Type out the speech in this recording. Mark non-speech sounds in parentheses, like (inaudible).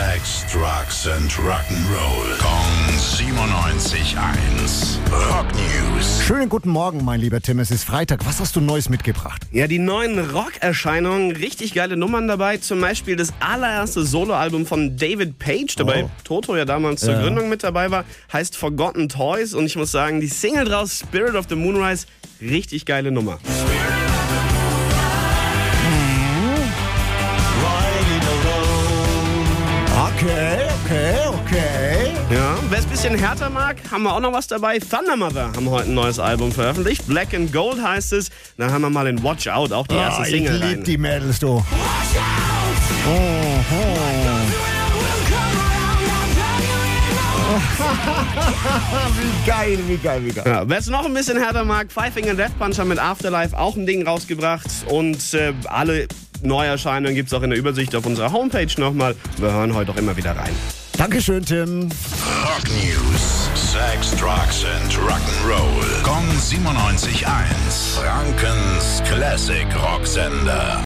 Sex, Drugs and Rock'n'Roll. Kong 97.1. Rock News. Schönen guten Morgen, mein lieber Tim. Es ist Freitag. Was hast du Neues mitgebracht? Ja, die neuen Rock-Erscheinungen, richtig geile Nummern dabei. Zum Beispiel das allererste Soloalbum von David Page, der bei Oh. Toto ja damals zur Ja. Gründung mit dabei war, heißt Forgotten Toys. Und ich muss sagen, die Single draus, Spirit of the Moonrise, richtig geile Nummer. Okay, okay, okay. Ja, wer es ein bisschen härter mag, haben wir auch noch was dabei. Thunder Mother haben heute ein neues Album veröffentlicht. Black and Gold heißt es. Da haben wir mal in Watch Out auch die erste Ah, ich Single lieb rein. die Mädels, du. Oh, (laughs) wie geil, wie geil, wie geil. Ja, Wer es noch ein bisschen härter mag, Five Finger Death Punch haben mit Afterlife auch ein Ding rausgebracht. Und äh, alle Neuerscheinungen gibt es auch in der Übersicht auf unserer Homepage nochmal. Wir hören heute auch immer wieder rein. Dankeschön, Tim. Rock News. Sex, Drugs and Rock'n'Roll. Kong 97.1. Frankens Classic Rocksender.